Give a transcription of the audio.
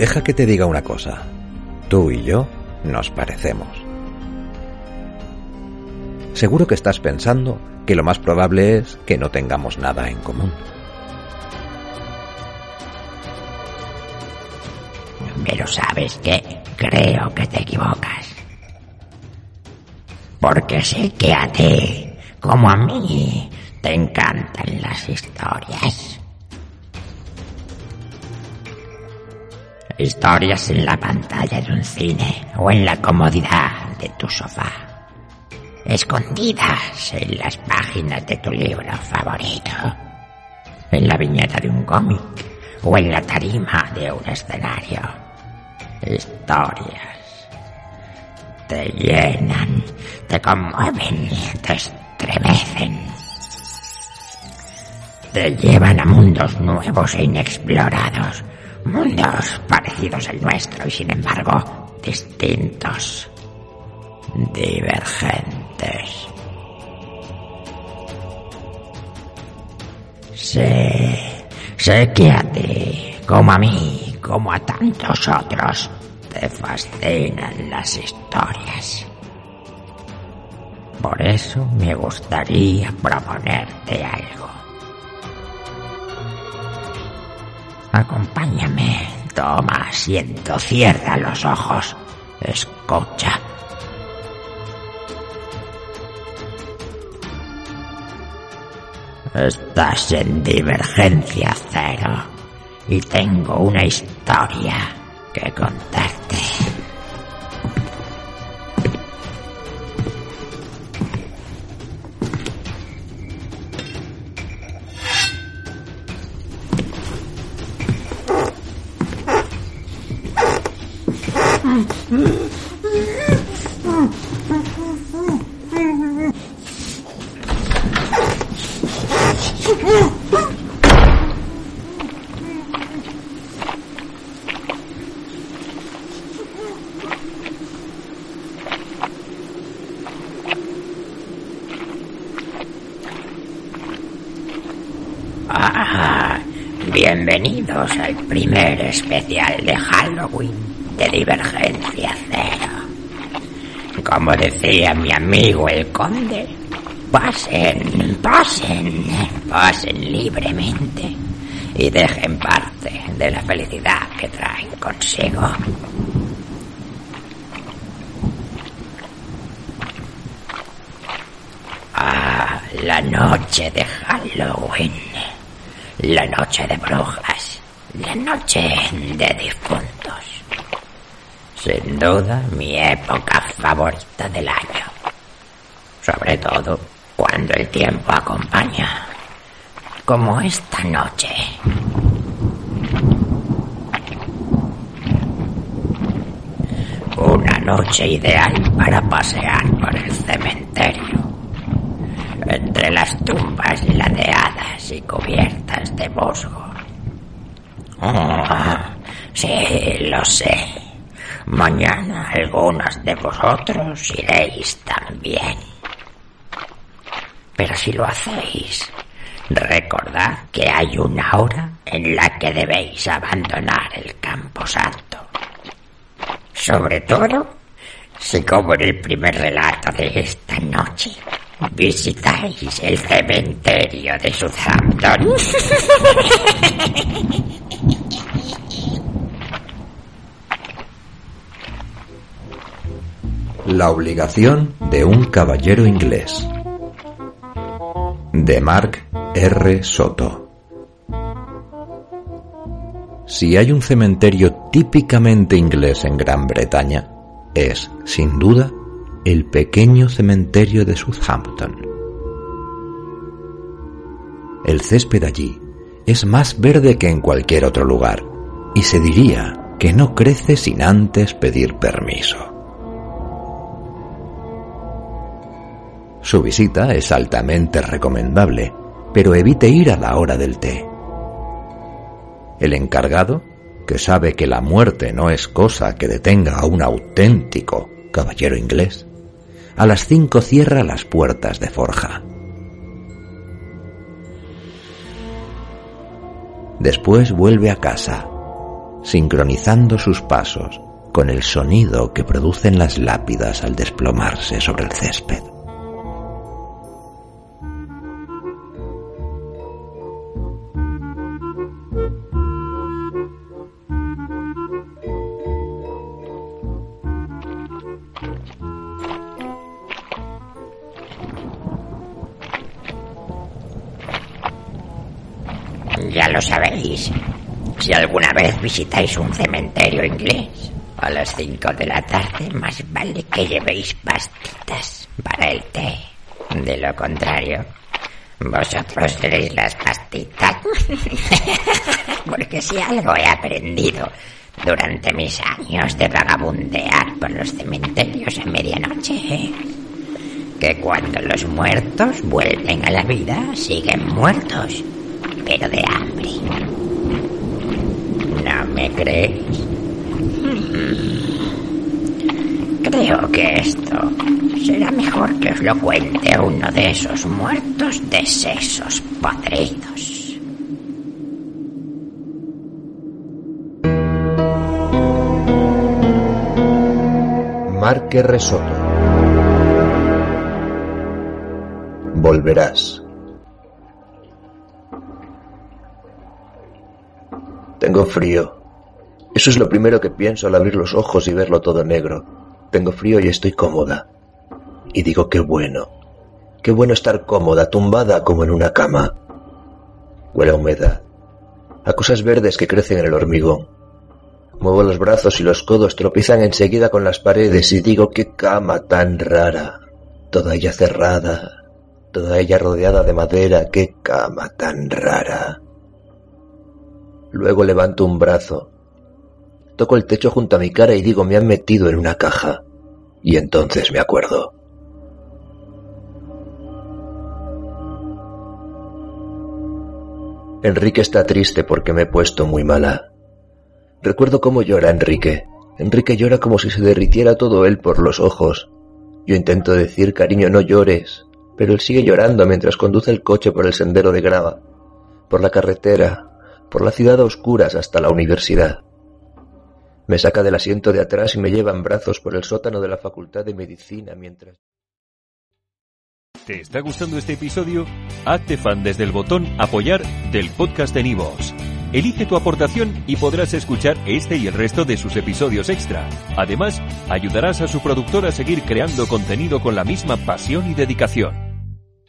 Deja que te diga una cosa. Tú y yo nos parecemos. Seguro que estás pensando que lo más probable es que no tengamos nada en común. Pero sabes que creo que te equivocas. Porque sé que a ti, como a mí, te encantan las historias. Historias en la pantalla de un cine o en la comodidad de tu sofá. Escondidas en las páginas de tu libro favorito. En la viñeta de un cómic o en la tarima de un escenario. Historias. Te llenan, te conmueven, te estremecen. Te llevan a mundos nuevos e inexplorados mundos parecidos al nuestro y sin embargo distintos, divergentes. Sé, sé que a ti, como a mí, como a tantos otros, te fascinan las historias. Por eso me gustaría proponerte algo. Acompáñame. Toma asiento, cierra los ojos. Escucha. Estás en divergencia cero y tengo una historia que contarte. Bienvenidos al primer especial de Halloween de Divergencia Cero. Como decía mi amigo el conde, pasen, pasen, pasen libremente y dejen parte de la felicidad que traen consigo. Ah, la noche de Halloween, la noche de brujas, la noche de difuntos. Sin duda mi época favorita del año. Sobre todo cuando el tiempo acompaña. Como esta noche. Una noche ideal para pasear por el cementerio. Entre las tumbas ladeadas y cubiertas de musgo. Oh, sí, lo sé. Mañana algunos de vosotros iréis también. Pero si lo hacéis, recordad que hay una hora en la que debéis abandonar el campo santo. Sobre todo, si como en el primer relato de esta noche, visitáis el cementerio de Southampton. La obligación de un caballero inglés. De Mark R. Soto. Si hay un cementerio típicamente inglés en Gran Bretaña, es, sin duda, el pequeño cementerio de Southampton. El césped allí es más verde que en cualquier otro lugar, y se diría que no crece sin antes pedir permiso. Su visita es altamente recomendable, pero evite ir a la hora del té. El encargado, que sabe que la muerte no es cosa que detenga a un auténtico caballero inglés, a las cinco cierra las puertas de forja. Después vuelve a casa, sincronizando sus pasos con el sonido que producen las lápidas al desplomarse sobre el césped. Ya lo sabéis. Si alguna vez visitáis un cementerio inglés a las 5 de la tarde, más vale que llevéis pastitas para el té. De lo contrario, vosotros seréis las pastitas. Porque si algo he aprendido durante mis años de vagabundear por los cementerios a medianoche, que cuando los muertos vuelven a la vida, siguen muertos pero de hambre. ¿No me crees? Creo que esto será mejor que os lo cuente uno de esos muertos de sesos podridos. Marque Resoto. Volverás. Tengo frío. Eso es lo primero que pienso al abrir los ojos y verlo todo negro. Tengo frío y estoy cómoda. Y digo, qué bueno. Qué bueno estar cómoda, tumbada como en una cama. Huele a humedad. A cosas verdes que crecen en el hormigón. Muevo los brazos y los codos tropiezan enseguida con las paredes y digo, qué cama tan rara. Toda ella cerrada. Toda ella rodeada de madera. Qué cama tan rara. Luego levanto un brazo. Toco el techo junto a mi cara y digo me han metido en una caja. Y entonces me acuerdo. Enrique está triste porque me he puesto muy mala. Recuerdo cómo llora Enrique. Enrique llora como si se derritiera todo él por los ojos. Yo intento decir, cariño, no llores, pero él sigue llorando mientras conduce el coche por el sendero de grava, por la carretera, por la ciudad a oscuras hasta la universidad. Me saca del asiento de atrás y me lleva en brazos por el sótano de la Facultad de Medicina mientras... ¿Te está gustando este episodio? Hazte fan desde el botón apoyar del podcast de Nivos. Elige tu aportación y podrás escuchar este y el resto de sus episodios extra. Además, ayudarás a su productor a seguir creando contenido con la misma pasión y dedicación.